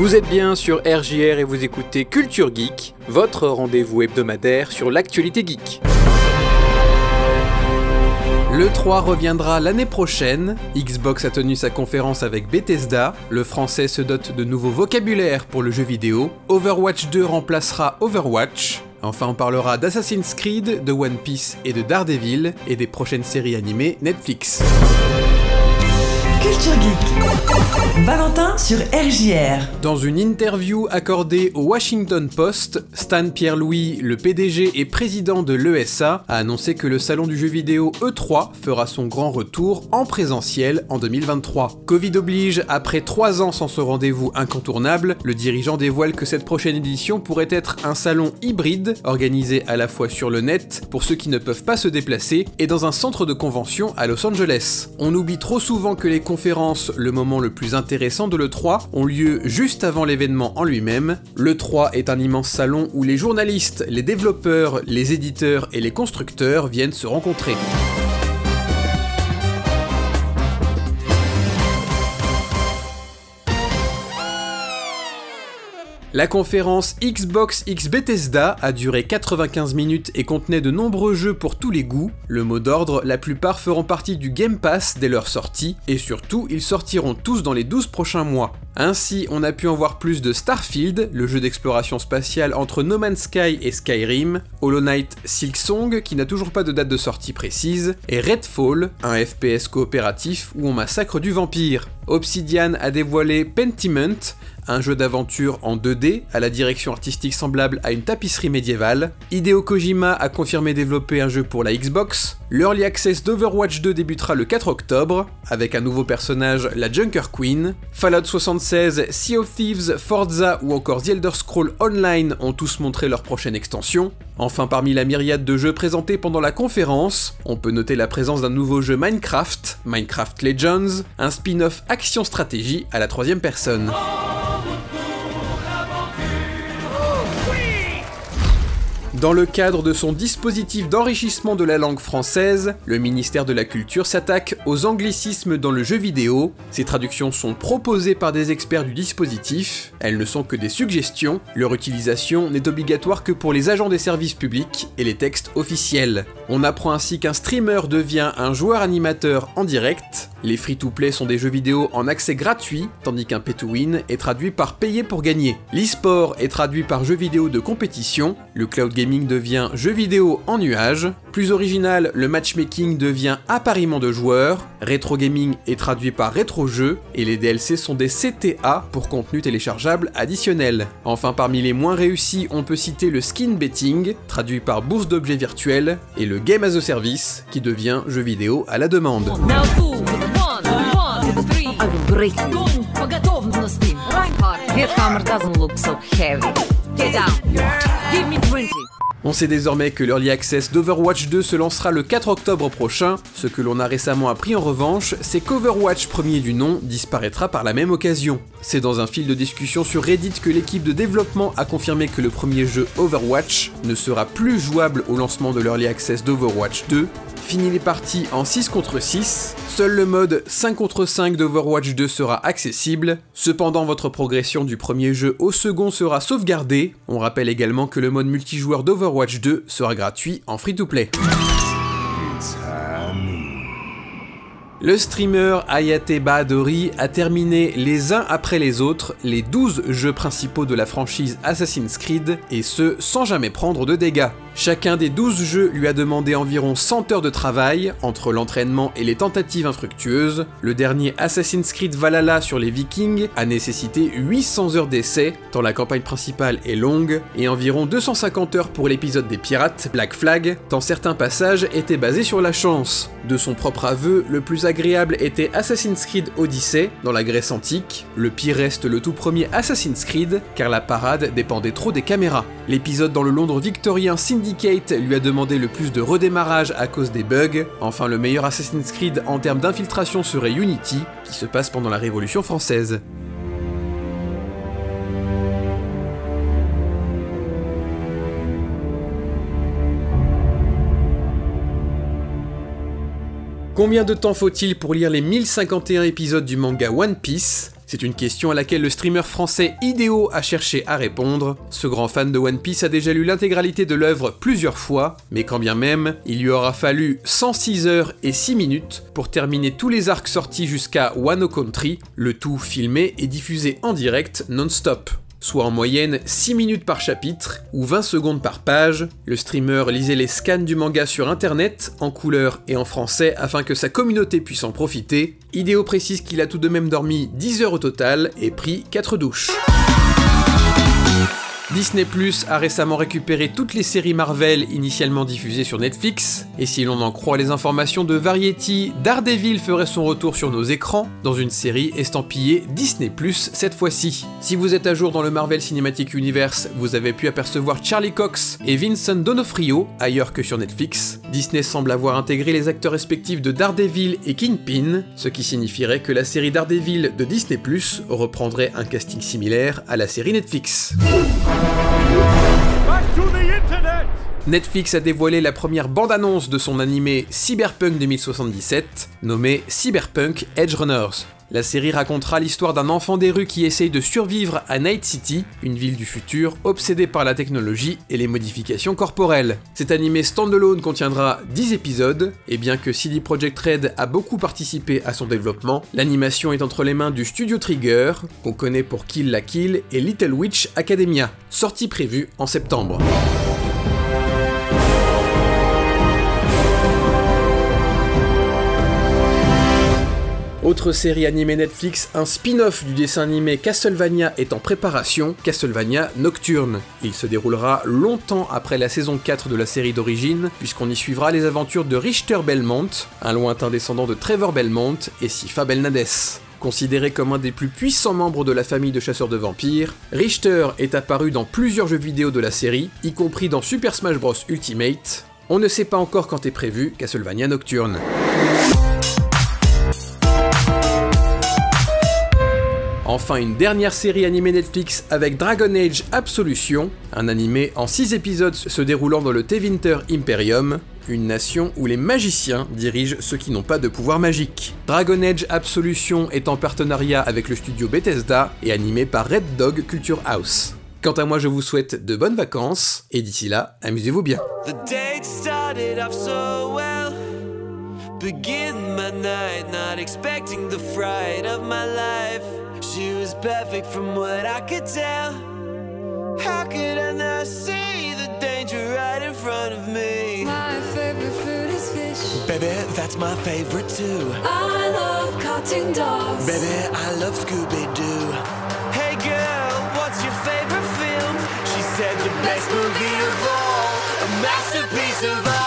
Vous êtes bien sur RJR et vous écoutez Culture Geek, votre rendez-vous hebdomadaire sur l'actualité geek. Le 3 reviendra l'année prochaine, Xbox a tenu sa conférence avec Bethesda, le français se dote de nouveaux vocabulaires pour le jeu vidéo, Overwatch 2 remplacera Overwatch, Enfin, on parlera d'Assassin's Creed, de One Piece et de Daredevil, et des prochaines séries animées Netflix. Culture Geek. Valentin sur RJR. Dans une interview accordée au Washington Post, Stan Pierre-Louis, le PDG et président de l'ESA, a annoncé que le salon du jeu vidéo E3 fera son grand retour en présentiel en 2023. Covid oblige, après trois ans sans ce rendez-vous incontournable, le dirigeant dévoile que cette prochaine édition pourrait être un salon hybride, organisé à la fois sur le net, pour ceux qui ne peuvent pas se déplacer, et dans un centre de convention à Los Angeles. On oublie trop souvent que les conférences, le moment le plus intéressant de l'E3, ont lieu juste avant l'événement en lui-même. L'E3 est un immense salon où les journalistes, les développeurs, les éditeurs et les constructeurs viennent se rencontrer. La conférence Xbox X Bethesda a duré 95 minutes et contenait de nombreux jeux pour tous les goûts. Le mot d'ordre, la plupart feront partie du Game Pass dès leur sortie, et surtout, ils sortiront tous dans les 12 prochains mois. Ainsi, on a pu en voir plus de Starfield, le jeu d'exploration spatiale entre No Man's Sky et Skyrim, Hollow Knight Silksong, qui n'a toujours pas de date de sortie précise, et Redfall, un FPS coopératif où on massacre du vampire. Obsidian a dévoilé Pentiment, un jeu d'aventure en 2D à la direction artistique semblable à une tapisserie médiévale. Hideo Kojima a confirmé développer un jeu pour la Xbox. L'Early Access d'Overwatch 2 débutera le 4 octobre, avec un nouveau personnage, la Junker Queen. Fallout 76, Sea of Thieves, Forza ou encore The Elder Scroll Online ont tous montré leur prochaine extension. Enfin, parmi la myriade de jeux présentés pendant la conférence, on peut noter la présence d'un nouveau jeu Minecraft, Minecraft Legends, un spin-off action-stratégie à la troisième personne. Dans le cadre de son dispositif d'enrichissement de la langue française, le ministère de la Culture s'attaque aux anglicismes dans le jeu vidéo. Ces traductions sont proposées par des experts du dispositif, elles ne sont que des suggestions, leur utilisation n'est obligatoire que pour les agents des services publics et les textes officiels. On apprend ainsi qu'un streamer devient un joueur animateur en direct, les free-to-play sont des jeux vidéo en accès gratuit, tandis qu'un pay-to-win est traduit par payer pour gagner. L'e-sport est traduit par jeu vidéo de compétition, le cloud gaming devient jeu vidéo en nuage, plus original, le matchmaking devient appariement de joueurs, rétro gaming est traduit par rétro-jeu, et les DLC sont des CTA pour contenu téléchargeable additionnel. Enfin, parmi les moins réussis, on peut citer le skin betting, traduit par bourse d'objets virtuels, et le game as a service, qui devient jeu vidéo à la demande. three. I will break you. Go по готовности. Reinhardt. This hammer doesn't look so heavy. Get down. Give me 20. On sait désormais que l'Early Access d'Overwatch 2 se lancera le 4 octobre prochain. Ce que l'on a récemment appris en revanche, c'est qu'Overwatch premier du nom disparaîtra par la même occasion. C'est dans un fil de discussion sur Reddit que l'équipe de développement a confirmé que le premier jeu Overwatch ne sera plus jouable au lancement de l'Early Access d'Overwatch 2. Fini les parties en 6 contre 6, seul le mode 5 contre 5 d'Overwatch 2 sera accessible, cependant votre progression du premier jeu au second sera sauvegardée, on rappelle également que le mode multijoueur d'Overwatch 2 sera gratuit en free-to-play. Le streamer Ayate Bahadori a terminé les uns après les autres les 12 jeux principaux de la franchise Assassin's Creed, et ce sans jamais prendre de dégâts. Chacun des 12 jeux lui a demandé environ 100 heures de travail, entre l'entraînement et les tentatives infructueuses. Le dernier Assassin's Creed Valhalla sur les Vikings a nécessité 800 heures d'essai, tant la campagne principale est longue, et environ 250 heures pour l'épisode des pirates, Black Flag, tant certains passages étaient basés sur la chance. De son propre aveu, le plus agréable était Assassin's Creed Odyssey, dans la Grèce antique. Le pire reste le tout premier Assassin's Creed, car la parade dépendait trop des caméras. L'épisode dans le Londres victorien Syndicate lui a demandé le plus de redémarrage à cause des bugs. Enfin, le meilleur Assassin's Creed en termes d'infiltration serait Unity, qui se passe pendant la Révolution française. Combien de temps faut-il pour lire les 1051 épisodes du manga One Piece? C'est une question à laquelle le streamer français Ideo a cherché à répondre. Ce grand fan de One Piece a déjà lu l'intégralité de l'œuvre plusieurs fois, mais quand bien même, il lui aura fallu 106 heures et 6 minutes pour terminer tous les arcs sortis jusqu'à Wano Country, le tout filmé et diffusé en direct non-stop soit en moyenne 6 minutes par chapitre ou 20 secondes par page. Le streamer lisait les scans du manga sur internet, en couleur et en français, afin que sa communauté puisse en profiter. Idéo précise qu'il a tout de même dormi 10 heures au total et pris 4 douches. Disney Plus a récemment récupéré toutes les séries Marvel initialement diffusées sur Netflix, et si l'on en croit les informations de Variety, Daredevil ferait son retour sur nos écrans dans une série estampillée Disney Plus cette fois-ci. Si vous êtes à jour dans le Marvel Cinematic Universe, vous avez pu apercevoir Charlie Cox et Vincent D'Onofrio ailleurs que sur Netflix. Disney semble avoir intégré les acteurs respectifs de Daredevil et Kingpin, ce qui signifierait que la série Daredevil de Disney Plus reprendrait un casting similaire à la série Netflix. Netflix a dévoilé la première bande-annonce de son animé Cyberpunk 2077, nommé Cyberpunk Edge Runners. La série racontera l'histoire d'un enfant des rues qui essaye de survivre à Night City, une ville du futur obsédée par la technologie et les modifications corporelles. Cet animé standalone contiendra 10 épisodes, et bien que CD Projekt Red a beaucoup participé à son développement, l'animation est entre les mains du studio Trigger, qu'on connaît pour Kill la Kill et Little Witch Academia, sortie prévue en septembre. Autre série animée Netflix, un spin-off du dessin animé Castlevania est en préparation, Castlevania Nocturne. Il se déroulera longtemps après la saison 4 de la série d'origine, puisqu'on y suivra les aventures de Richter Belmont, un lointain descendant de Trevor Belmont et Sifa Belnades. Considéré comme un des plus puissants membres de la famille de chasseurs de vampires, Richter est apparu dans plusieurs jeux vidéo de la série, y compris dans Super Smash Bros Ultimate. On ne sait pas encore quand est prévu Castlevania Nocturne. Enfin, une dernière série animée Netflix avec Dragon Age Absolution, un animé en 6 épisodes se déroulant dans le Tevinter Imperium, une nation où les magiciens dirigent ceux qui n'ont pas de pouvoir magique. Dragon Age Absolution est en partenariat avec le studio Bethesda et animé par Red Dog Culture House. Quant à moi, je vous souhaite de bonnes vacances et d'ici là, amusez-vous bien. She was perfect from what I could tell. How could I not see the danger right in front of me? My favorite food is fish. Baby, that's my favorite too. I love cartoon dogs. Baby, I love Scooby Doo. Hey girl, what's your favorite film? She said the best movie of all, a masterpiece of art.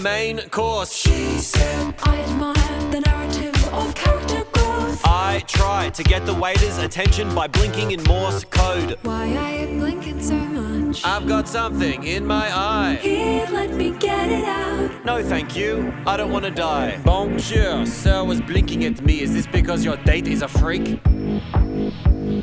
Main course. She said, I admire the narrative of character growth. I try to get the waiter's attention by blinking in Morse code. Why are you blinking so much? I've got something in my eye. Here, let me get it out. No, thank you. I don't want to die. Bonjour. Sir was blinking at me. Is this because your date is a freak?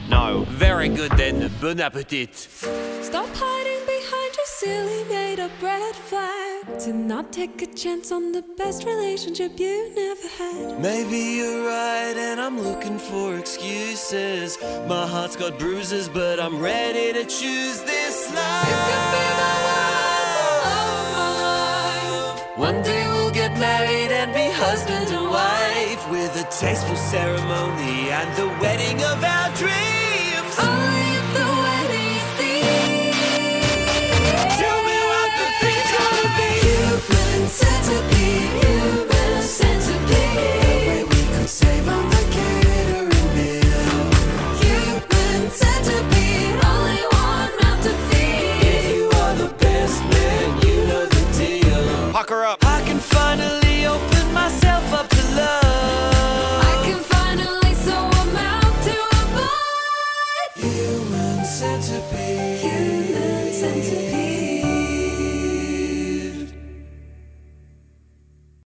No. Very good then. Bon appetit. Stop hiding behind your silly up red flag. To not take a chance on the best relationship you never had. Maybe you're right, and I'm looking for excuses. My heart's got bruises, but I'm ready to choose this life. You could be love my life. One day we'll get married and be husband and wife with a tasteful ceremony and the wedding of our dreams.